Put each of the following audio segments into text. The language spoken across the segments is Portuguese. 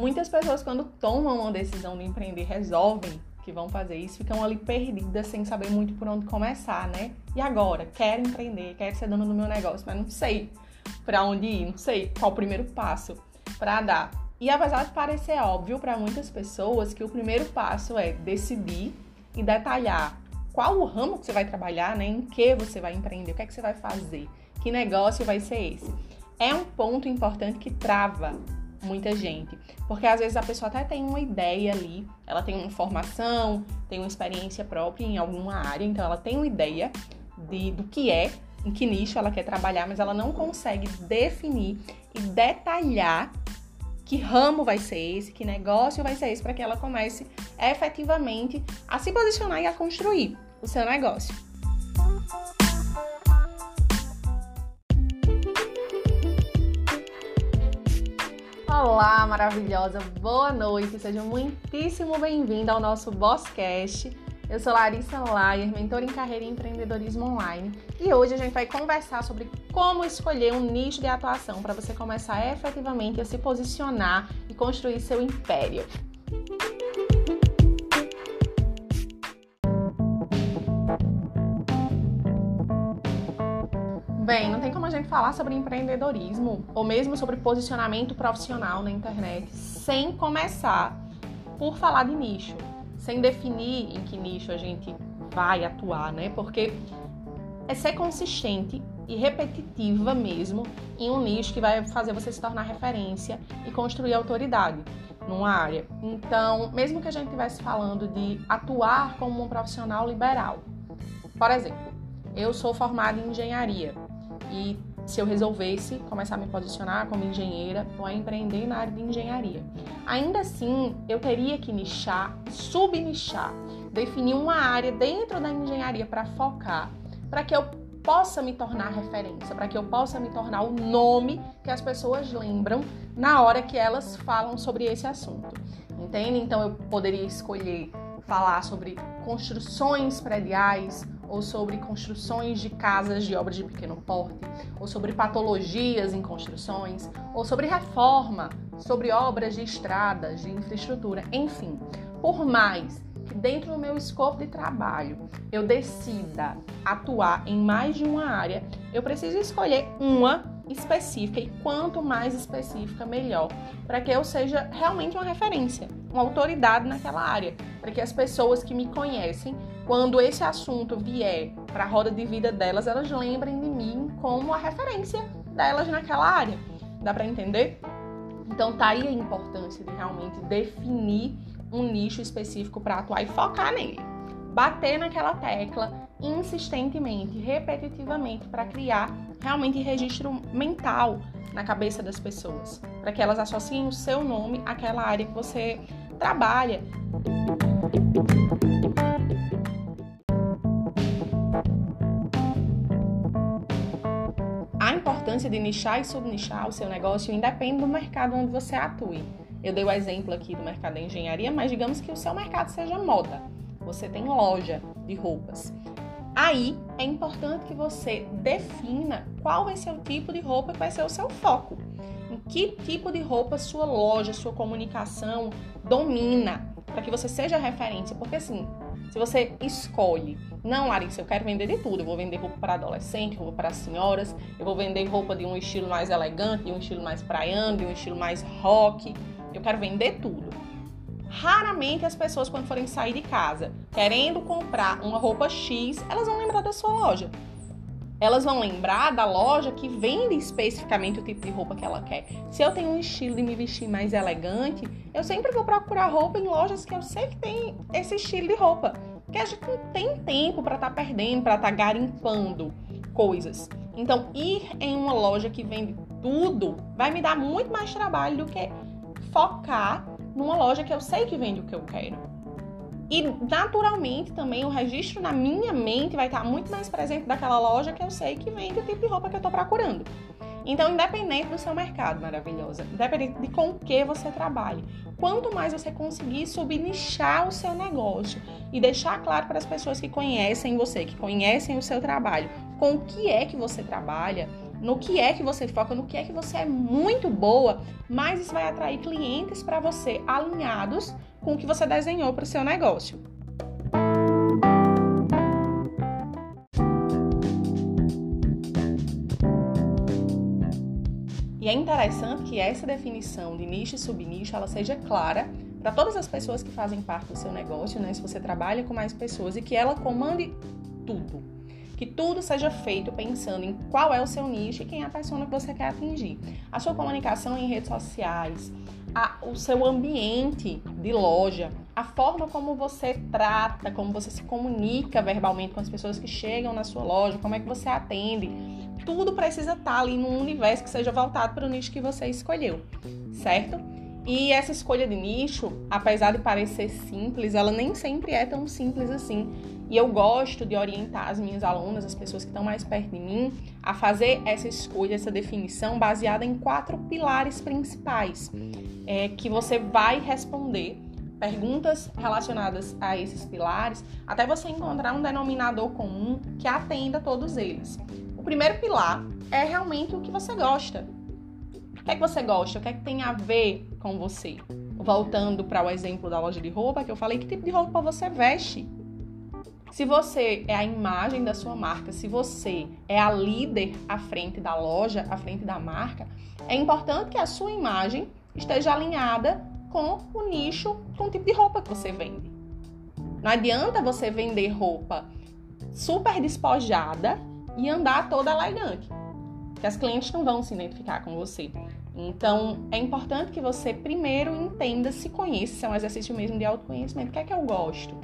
muitas pessoas, quando tomam uma decisão de empreender, resolvem que vão fazer isso, ficam ali perdidas sem saber muito por onde começar, né? E agora? Quero empreender, quero ser dona do meu negócio, mas não sei para onde ir, não sei qual o primeiro passo para dar. E apesar de parecer óbvio para muitas pessoas que o primeiro passo é decidir e detalhar qual o ramo que você vai trabalhar, né? Em que você vai empreender, o que é que você vai fazer, que negócio vai ser esse. É um ponto importante que trava muita gente. Porque às vezes a pessoa até tem uma ideia ali, ela tem uma formação, tem uma experiência própria em alguma área, então ela tem uma ideia de, do que é, em que nicho ela quer trabalhar, mas ela não consegue definir e detalhar que ramo vai ser esse, que negócio vai ser esse, para que ela comece efetivamente a se posicionar e a construir o seu negócio. Olá, maravilhosa, boa noite, seja muitíssimo bem-vinda ao nosso Bosscast. Eu sou Larissa Laier, mentora em carreira e empreendedorismo online, e hoje a gente vai conversar sobre como escolher um nicho de atuação para você começar efetivamente a se posicionar e construir seu império. Falar sobre empreendedorismo ou mesmo sobre posicionamento profissional na internet sem começar por falar de nicho, sem definir em que nicho a gente vai atuar, né? Porque é ser consistente e repetitiva mesmo em um nicho que vai fazer você se tornar referência e construir autoridade numa área. Então, mesmo que a gente estivesse falando de atuar como um profissional liberal, por exemplo, eu sou formada em engenharia e se eu resolvesse começar a me posicionar como engenheira ou a empreender na área de engenharia. Ainda assim, eu teria que nichar, subnichar, definir uma área dentro da engenharia para focar, para que eu possa me tornar referência, para que eu possa me tornar o nome que as pessoas lembram na hora que elas falam sobre esse assunto. Entende? Então eu poderia escolher falar sobre construções prediais ou sobre construções de casas de obras de pequeno porte, ou sobre patologias em construções, ou sobre reforma, sobre obras de estradas, de infraestrutura, enfim. Por mais que dentro do meu escopo de trabalho eu decida atuar em mais de uma área, eu preciso escolher uma específica e quanto mais específica, melhor, para que eu seja realmente uma referência, uma autoridade naquela área, para que as pessoas que me conhecem, quando esse assunto vier para a roda de vida delas, elas lembrem de mim como a referência delas naquela área. Dá para entender? Então tá aí a importância de realmente definir um nicho específico para atuar e focar nele. Bater naquela tecla insistentemente, repetitivamente, para criar realmente registro mental na cabeça das pessoas, para que elas associem o seu nome àquela área que você trabalha. Importância de nichar e subnichar o seu negócio independe do mercado onde você atue. Eu dei o exemplo aqui do mercado da engenharia, mas digamos que o seu mercado seja moda. Você tem loja de roupas. Aí é importante que você defina qual vai ser o tipo de roupa que vai ser o seu foco. Em que tipo de roupa sua loja, sua comunicação domina, para que você seja referência. Porque assim, se você escolhe, não, Larissa, eu quero vender de tudo. Eu vou vender roupa para adolescente, roupa para senhoras, eu vou vender roupa de um estilo mais elegante, de um estilo mais praiano, de um estilo mais rock. Eu quero vender tudo. Raramente as pessoas, quando forem sair de casa querendo comprar uma roupa X, elas vão lembrar da sua loja. Elas vão lembrar da loja que vende especificamente o tipo de roupa que ela quer. Se eu tenho um estilo de me vestir mais elegante, eu sempre vou procurar roupa em lojas que eu sei que tem esse estilo de roupa. Porque a gente não tem tempo para estar tá perdendo, para estar tá garimpando coisas. Então, ir em uma loja que vende tudo vai me dar muito mais trabalho do que focar numa loja que eu sei que vende o que eu quero. E naturalmente também o registro na minha mente vai estar muito mais presente daquela loja que eu sei que vende o tipo de roupa que eu estou procurando. Então, independente do seu mercado, maravilhosa, independente de com que você trabalhe, quanto mais você conseguir subnichar o seu negócio e deixar claro para as pessoas que conhecem você, que conhecem o seu trabalho, com o que é que você trabalha, no que é que você foca, no que é que você é muito boa, mais isso vai atrair clientes para você alinhados com o que você desenhou para o seu negócio. E é interessante que essa definição de nicho e subnicho ela seja clara para todas as pessoas que fazem parte do seu negócio, né? Se você trabalha com mais pessoas e que ela comande tudo. Que tudo seja feito pensando em qual é o seu nicho e quem é a pessoa que você quer atingir. A sua comunicação em redes sociais, a, o seu ambiente de loja, a forma como você trata, como você se comunica verbalmente com as pessoas que chegam na sua loja, como é que você atende. Tudo precisa estar ali num universo que seja voltado para o nicho que você escolheu, certo? E essa escolha de nicho, apesar de parecer simples, ela nem sempre é tão simples assim. E eu gosto de orientar as minhas alunas, as pessoas que estão mais perto de mim, a fazer essa escolha, essa definição baseada em quatro pilares principais é, que você vai responder perguntas relacionadas a esses pilares até você encontrar um denominador comum que atenda todos eles. O primeiro pilar é realmente o que você gosta. O que é que você gosta? O que é que tem a ver com você? Voltando para o exemplo da loja de roupa que eu falei, que tipo de roupa você veste? Se você é a imagem da sua marca, se você é a líder à frente da loja, à frente da marca, é importante que a sua imagem esteja alinhada com o nicho, com o tipo de roupa que você vende. Não adianta você vender roupa super despojada e andar toda elegante, que as clientes não vão se identificar com você. Então, é importante que você primeiro entenda, se conheça, isso é um exercício mesmo de autoconhecimento. O que é que eu gosto?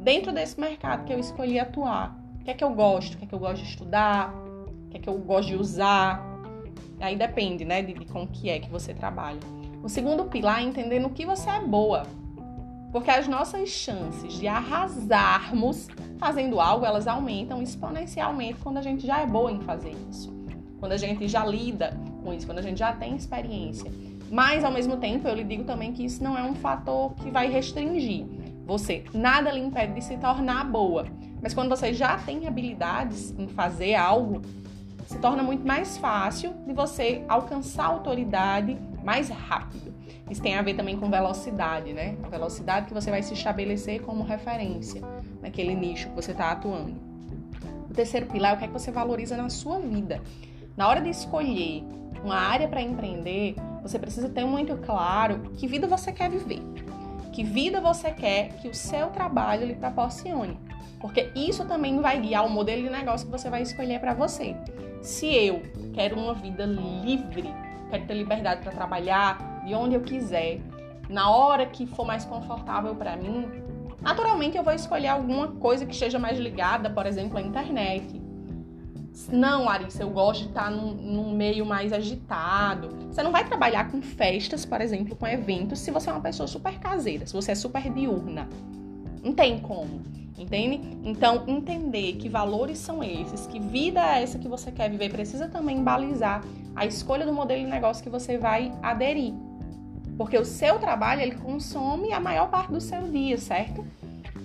Dentro desse mercado que eu escolhi atuar, o que é que eu gosto? O que é que eu gosto de estudar? O que é que eu gosto de usar? Aí depende, né, de, de com que é que você trabalha. O segundo pilar é entender no que você é boa. Porque as nossas chances de arrasarmos fazendo algo, elas aumentam exponencialmente quando a gente já é boa em fazer isso. Quando a gente já lida com isso, quando a gente já tem experiência. Mas, ao mesmo tempo, eu lhe digo também que isso não é um fator que vai restringir você. Nada lhe impede de se tornar boa. Mas quando você já tem habilidades em fazer algo, se torna muito mais fácil de você alcançar autoridade mais rápido. Isso tem a ver também com velocidade, né? A velocidade que você vai se estabelecer como referência naquele nicho que você está atuando. O terceiro pilar é o que é que você valoriza na sua vida. Na hora de escolher uma área para empreender, você precisa ter muito claro que vida você quer viver. Que vida você quer que o seu trabalho lhe proporcione. Porque isso também vai guiar o modelo de negócio que você vai escolher para você. Se eu quero uma vida livre, quero ter liberdade para trabalhar de onde eu quiser, na hora que for mais confortável para mim, naturalmente eu vou escolher alguma coisa que esteja mais ligada, por exemplo, à internet. Não, Larissa, eu gosto de estar num, num, meio mais agitado. Você não vai trabalhar com festas, por exemplo, com eventos, se você é uma pessoa super caseira, se você é super diurna. Não tem como. Entende? Então, entender que valores são esses, que vida é essa que você quer viver, precisa também balizar a escolha do modelo de negócio que você vai aderir. Porque o seu trabalho, ele consome a maior parte do seu dia, certo?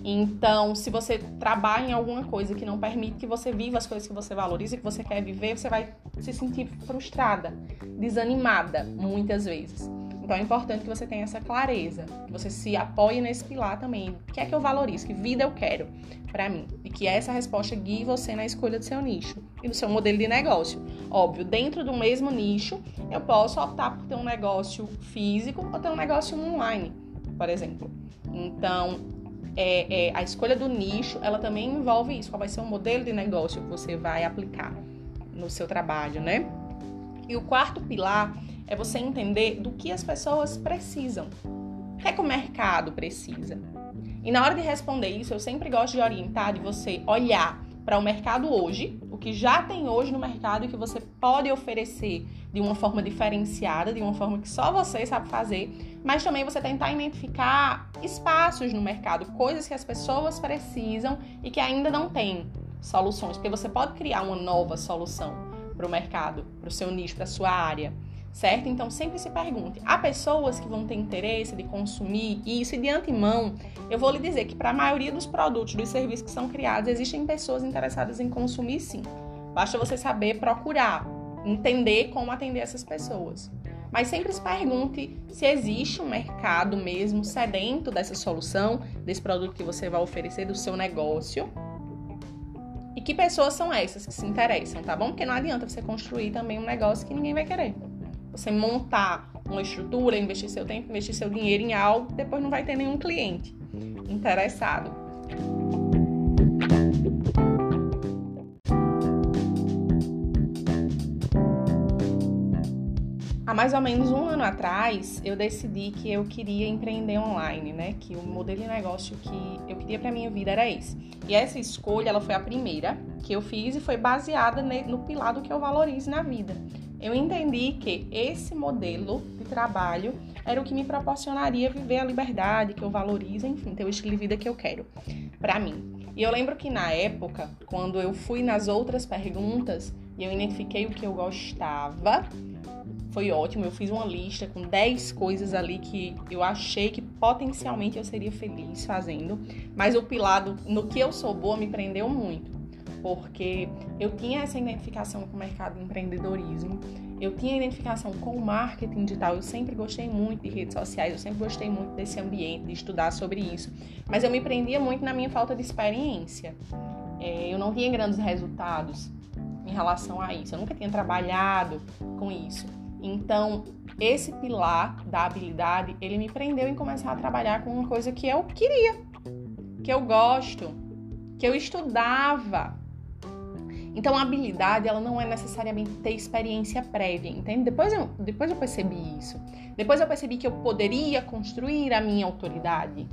Então, se você trabalha em alguma coisa que não permite que você viva as coisas que você valoriza e que você quer viver, você vai se sentir frustrada, desanimada, muitas vezes. Então é importante que você tenha essa clareza, que você se apoie nesse pilar também. O que é que eu valorizo? Que vida eu quero para mim? E que essa resposta guie você na escolha do seu nicho e do seu modelo de negócio. Óbvio, dentro do mesmo nicho, eu posso optar por ter um negócio físico ou ter um negócio online, por exemplo. Então, é, é, a escolha do nicho, ela também envolve isso. Qual vai ser o modelo de negócio que você vai aplicar no seu trabalho, né? E o quarto pilar é você entender do que as pessoas precisam. O que é que o mercado precisa? E na hora de responder isso, eu sempre gosto de orientar de você olhar para o mercado hoje, o que já tem hoje no mercado e que você pode oferecer de uma forma diferenciada, de uma forma que só você sabe fazer, mas também você tentar identificar espaços no mercado, coisas que as pessoas precisam e que ainda não têm soluções, porque você pode criar uma nova solução para o mercado, para o seu nicho, para a sua área certo? Então sempre se pergunte: há pessoas que vão ter interesse de consumir isso? E de antemão, eu vou lhe dizer que para a maioria dos produtos, dos serviços que são criados, existem pessoas interessadas em consumir sim. Basta você saber procurar, entender como atender essas pessoas. Mas sempre se pergunte se existe um mercado mesmo sedento dessa solução, desse produto que você vai oferecer, do seu negócio. E que pessoas são essas que se interessam, tá bom? Porque não adianta você construir também um negócio que ninguém vai querer. Você montar uma estrutura, investir seu tempo, investir seu dinheiro em algo, depois não vai ter nenhum cliente interessado. Há mais ou menos um ano atrás, eu decidi que eu queria empreender online, né? Que o modelo de negócio que eu queria para minha vida era esse. E essa escolha, ela foi a primeira que eu fiz e foi baseada no pilar do que eu valorizo na vida. Eu entendi que esse modelo de trabalho era o que me proporcionaria viver a liberdade que eu valorizo, enfim, ter o estilo de vida que eu quero para mim. E eu lembro que na época, quando eu fui nas outras perguntas e eu identifiquei o que eu gostava, foi ótimo. Eu fiz uma lista com 10 coisas ali que eu achei que potencialmente eu seria feliz fazendo. Mas o pilado no que eu sou boa me prendeu muito. Porque eu tinha essa identificação com o mercado de empreendedorismo, eu tinha identificação com o marketing digital, eu sempre gostei muito de redes sociais, eu sempre gostei muito desse ambiente, de estudar sobre isso, mas eu me prendia muito na minha falta de experiência. É, eu não tinha grandes resultados em relação a isso, eu nunca tinha trabalhado com isso. Então, esse pilar da habilidade, ele me prendeu em começar a trabalhar com uma coisa que eu queria, que eu gosto, que eu estudava. Então, a habilidade, ela não é necessariamente ter experiência prévia, entende? Depois eu, depois eu percebi isso. Depois eu percebi que eu poderia construir a minha autoridade.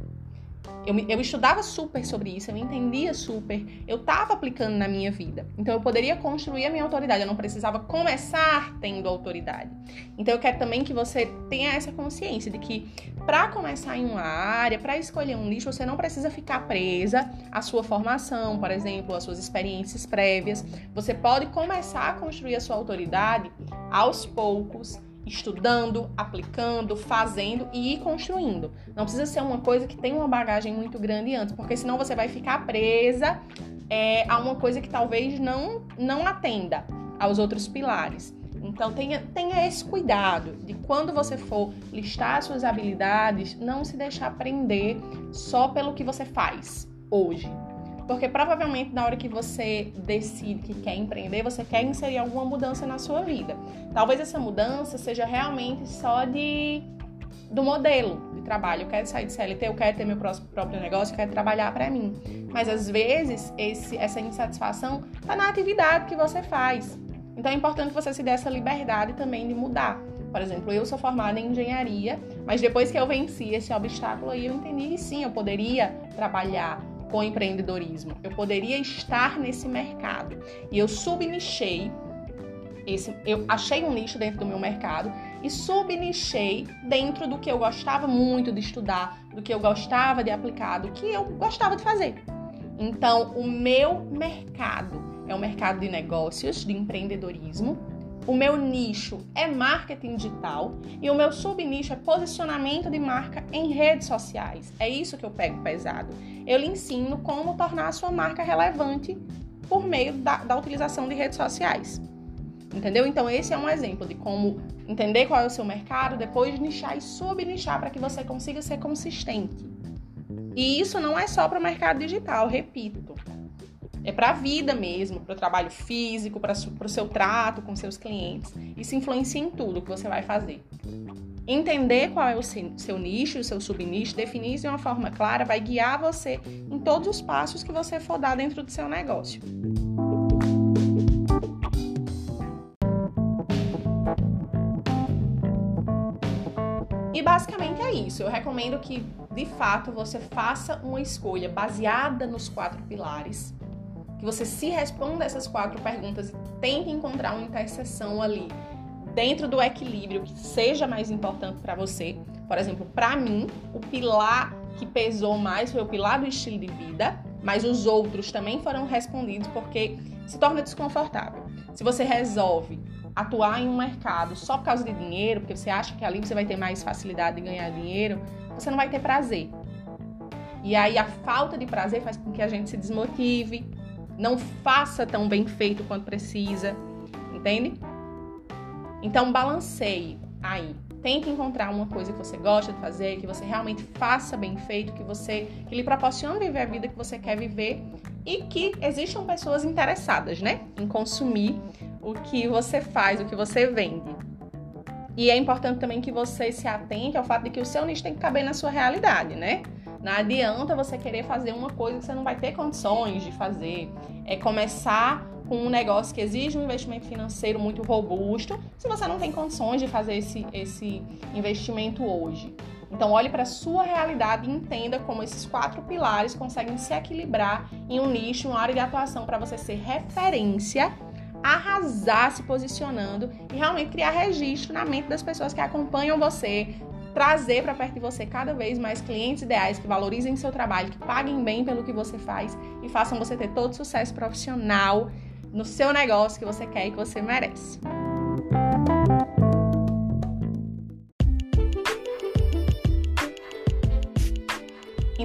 Eu, eu estudava super sobre isso, eu entendia super, eu estava aplicando na minha vida. Então eu poderia construir a minha autoridade, eu não precisava começar tendo autoridade. Então eu quero também que você tenha essa consciência de que para começar em uma área, para escolher um nicho, você não precisa ficar presa à sua formação, por exemplo, às suas experiências prévias. Você pode começar a construir a sua autoridade aos poucos estudando, aplicando, fazendo e ir construindo. Não precisa ser uma coisa que tem uma bagagem muito grande antes, porque senão você vai ficar presa é, a uma coisa que talvez não, não atenda aos outros pilares. Então tenha, tenha esse cuidado de quando você for listar suas habilidades, não se deixar prender só pelo que você faz hoje. Porque provavelmente na hora que você decide que quer empreender, você quer inserir alguma mudança na sua vida. Talvez essa mudança seja realmente só de do modelo de trabalho. Eu quero sair de CLT, eu quero ter meu próprio negócio, eu quero trabalhar para mim. Mas às vezes esse, essa insatisfação está na atividade que você faz. Então é importante você se dê essa liberdade também de mudar. Por exemplo, eu sou formada em engenharia, mas depois que eu venci esse obstáculo aí, eu entendi que sim, eu poderia trabalhar com empreendedorismo. Eu poderia estar nesse mercado. E eu subnichei esse, eu achei um nicho dentro do meu mercado e subnichei dentro do que eu gostava muito de estudar, do que eu gostava de aplicar, do que eu gostava de fazer. Então, o meu mercado é o mercado de negócios, de empreendedorismo, o meu nicho é marketing digital e o meu subnicho é posicionamento de marca em redes sociais. É isso que eu pego pesado. Eu lhe ensino como tornar a sua marca relevante por meio da, da utilização de redes sociais. Entendeu? Então, esse é um exemplo de como entender qual é o seu mercado, depois nichar e subnichar para que você consiga ser consistente. E isso não é só para o mercado digital, repito é para a vida mesmo, para o trabalho físico, para o seu trato com seus clientes. Isso influencia em tudo que você vai fazer. Entender qual é o seu nicho, o seu subnicho, definir de uma forma clara, vai guiar você em todos os passos que você for dar dentro do seu negócio. E basicamente é isso. Eu recomendo que, de fato, você faça uma escolha baseada nos quatro pilares que você se responda essas quatro perguntas e tente encontrar uma interseção ali dentro do equilíbrio que seja mais importante para você. Por exemplo, para mim, o pilar que pesou mais foi o pilar do estilo de vida, mas os outros também foram respondidos porque se torna desconfortável. Se você resolve atuar em um mercado só por causa de dinheiro, porque você acha que ali você vai ter mais facilidade de ganhar dinheiro, você não vai ter prazer. E aí a falta de prazer faz com que a gente se desmotive, não faça tão bem feito quanto precisa, entende? Então balanceie aí. Tente encontrar uma coisa que você gosta de fazer, que você realmente faça bem feito, que você que lhe proporcione viver a vida que você quer viver e que existam pessoas interessadas, né, em consumir o que você faz, o que você vende. E é importante também que você se atente ao fato de que o seu nicho tem que caber na sua realidade, né? Não adianta você querer fazer uma coisa que você não vai ter condições de fazer. É começar com um negócio que exige um investimento financeiro muito robusto, se você não tem condições de fazer esse, esse investimento hoje. Então, olhe para a sua realidade e entenda como esses quatro pilares conseguem se equilibrar em um nicho, uma área de atuação para você ser referência arrasar se posicionando e realmente criar registro na mente das pessoas que acompanham você, trazer para perto de você cada vez mais clientes ideais que valorizem seu trabalho, que paguem bem pelo que você faz e façam você ter todo o sucesso profissional no seu negócio que você quer e que você merece.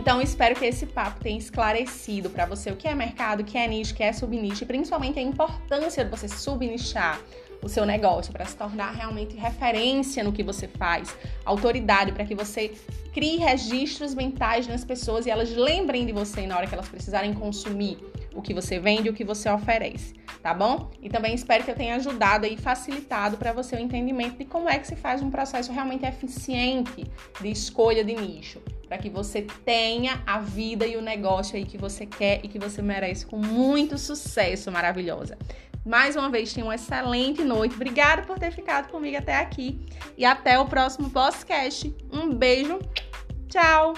Então, espero que esse papo tenha esclarecido para você o que é mercado, o que é nicho, o que é subnicho e principalmente a importância de você subnichar o seu negócio para se tornar realmente referência no que você faz, autoridade para que você crie registros mentais nas pessoas e elas lembrem de você na hora que elas precisarem consumir o que você vende e o que você oferece, tá bom? E também espero que eu tenha ajudado e facilitado para você o entendimento de como é que se faz um processo realmente eficiente de escolha de nicho para que você tenha a vida e o negócio aí que você quer e que você merece com muito sucesso maravilhosa. Mais uma vez, tenha uma excelente noite. Obrigada por ter ficado comigo até aqui. E até o próximo podcast. Um beijo. Tchau!